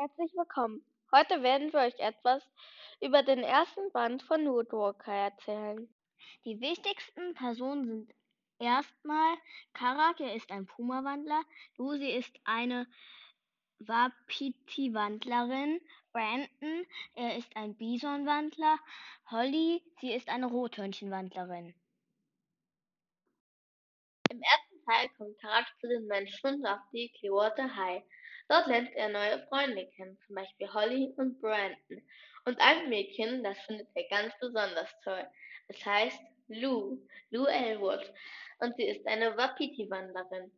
herzlich willkommen. Heute werden wir euch etwas über den ersten Band von Woodwalker erzählen. Die wichtigsten Personen sind erstmal Karak, er ist ein Puma-Wandler, Lucy ist eine Wapiti-Wandlerin, Brandon, er ist ein Bison-Wandler, Holly, sie ist eine Rothörnchen-Wandlerin. Kommt Karak zu den Menschen auf die Clearwater High. Dort lernt er neue Freunde kennen, zum Beispiel Holly und Brandon. Und ein Mädchen, das findet er ganz besonders toll. Es heißt Lou, Lou Elwood, und sie ist eine Wapiti-Wanderin.